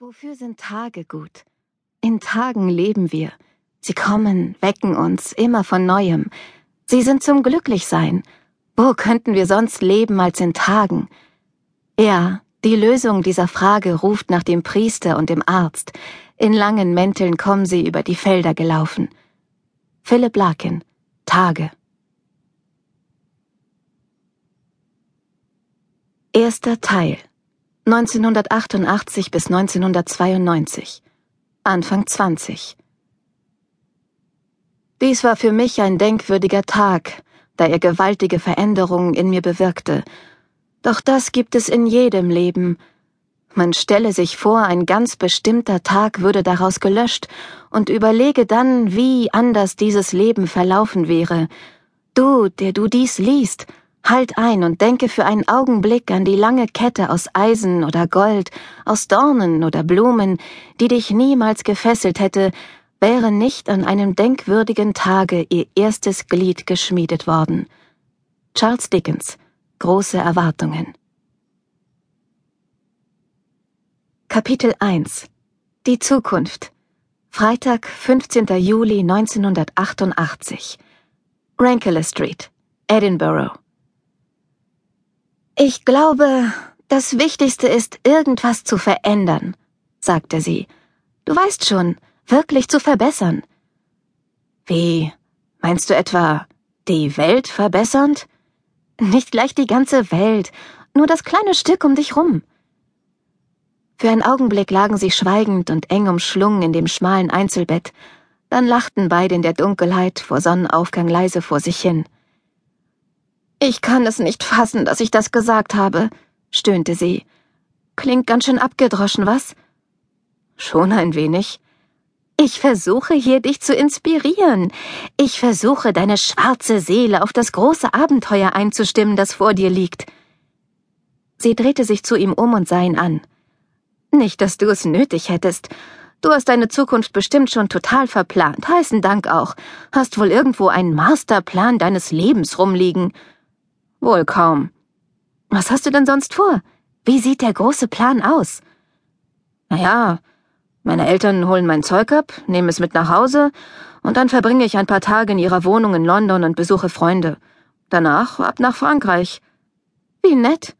Wofür sind Tage gut? In Tagen leben wir. Sie kommen, wecken uns immer von neuem. Sie sind zum Glücklichsein. Wo könnten wir sonst leben als in Tagen? Ja, die Lösung dieser Frage ruft nach dem Priester und dem Arzt. In langen Mänteln kommen sie über die Felder gelaufen. Philipp Larkin, Tage. Erster Teil 1988 bis 1992. Anfang 20. Dies war für mich ein denkwürdiger Tag, da er gewaltige Veränderungen in mir bewirkte. Doch das gibt es in jedem Leben. Man stelle sich vor, ein ganz bestimmter Tag würde daraus gelöscht und überlege dann, wie anders dieses Leben verlaufen wäre. Du, der du dies liest, Halt ein und denke für einen Augenblick an die lange Kette aus Eisen oder Gold, aus Dornen oder Blumen, die dich niemals gefesselt hätte, wäre nicht an einem denkwürdigen Tage ihr erstes Glied geschmiedet worden. Charles Dickens Große Erwartungen Kapitel 1 Die Zukunft Freitag, 15. Juli 1988 Rankeler Street, Edinburgh ich glaube, das Wichtigste ist, irgendwas zu verändern, sagte sie. Du weißt schon, wirklich zu verbessern. Wie? Meinst du etwa die Welt verbessernd? Nicht gleich die ganze Welt, nur das kleine Stück um dich rum. Für einen Augenblick lagen sie schweigend und eng umschlungen in dem schmalen Einzelbett, dann lachten beide in der Dunkelheit vor Sonnenaufgang leise vor sich hin. Ich kann es nicht fassen, dass ich das gesagt habe, stöhnte sie. Klingt ganz schön abgedroschen, was? Schon ein wenig. Ich versuche hier dich zu inspirieren. Ich versuche deine schwarze Seele auf das große Abenteuer einzustimmen, das vor dir liegt. Sie drehte sich zu ihm um und sah ihn an. Nicht, dass du es nötig hättest. Du hast deine Zukunft bestimmt schon total verplant, heißen Dank auch. Hast wohl irgendwo einen Masterplan deines Lebens rumliegen. Wohl kaum. Was hast du denn sonst vor? Wie sieht der große Plan aus? Naja, meine Eltern holen mein Zeug ab, nehmen es mit nach Hause, und dann verbringe ich ein paar Tage in ihrer Wohnung in London und besuche Freunde. Danach ab nach Frankreich. Wie nett.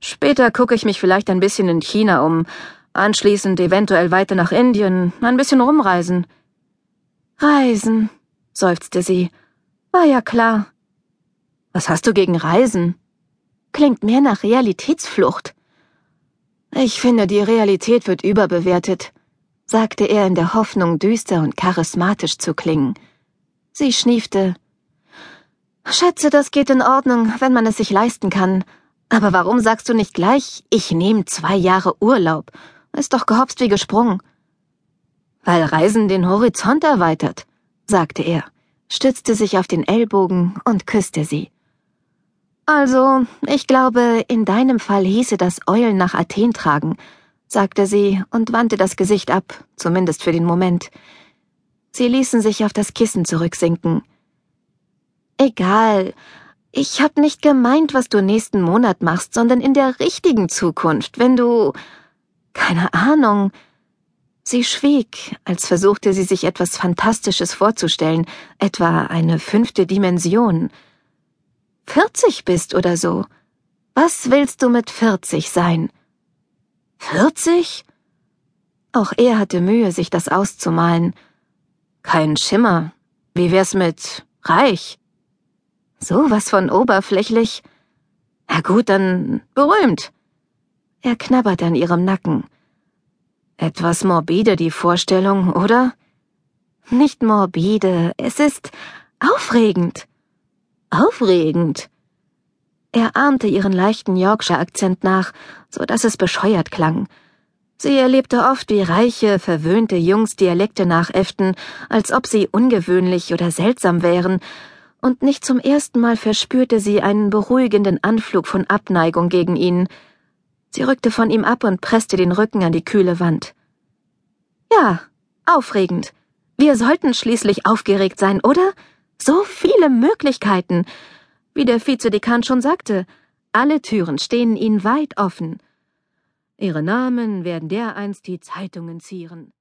Später gucke ich mich vielleicht ein bisschen in China um, anschließend eventuell weiter nach Indien, ein bisschen rumreisen. Reisen, seufzte sie. War ja klar. Was hast du gegen Reisen? Klingt mehr nach Realitätsflucht. Ich finde, die Realität wird überbewertet, sagte er in der Hoffnung, düster und charismatisch zu klingen. Sie schniefte. Schätze, das geht in Ordnung, wenn man es sich leisten kann. Aber warum sagst du nicht gleich, ich nehme zwei Jahre Urlaub? Ist doch gehopst wie gesprungen. Weil Reisen den Horizont erweitert, sagte er, stützte sich auf den Ellbogen und küsste sie. Also, ich glaube, in deinem Fall hieße das Eulen nach Athen tragen, sagte sie und wandte das Gesicht ab, zumindest für den Moment. Sie ließen sich auf das Kissen zurücksinken. Egal. Ich hab nicht gemeint, was du nächsten Monat machst, sondern in der richtigen Zukunft, wenn du. Keine Ahnung. Sie schwieg, als versuchte sie sich etwas Fantastisches vorzustellen, etwa eine fünfte Dimension. 40 bist oder so. Was willst du mit 40 sein? 40? Auch er hatte Mühe, sich das auszumalen. Kein Schimmer. Wie wär's mit reich? Sowas von oberflächlich. Na gut, dann berühmt. Er knabbert an ihrem Nacken. Etwas morbide die Vorstellung, oder? Nicht morbide, es ist aufregend. Aufregend. Er ahmte ihren leichten Yorkshire-Akzent nach, so dass es bescheuert klang. Sie erlebte oft, wie reiche, verwöhnte Jungs Dialekte nachäfften, als ob sie ungewöhnlich oder seltsam wären, und nicht zum ersten Mal verspürte sie einen beruhigenden Anflug von Abneigung gegen ihn. Sie rückte von ihm ab und presste den Rücken an die kühle Wand. Ja, aufregend. Wir sollten schließlich aufgeregt sein, oder? So viele Möglichkeiten. Wie der Vizedekan schon sagte, alle Türen stehen Ihnen weit offen. Ihre Namen werden dereinst die Zeitungen zieren.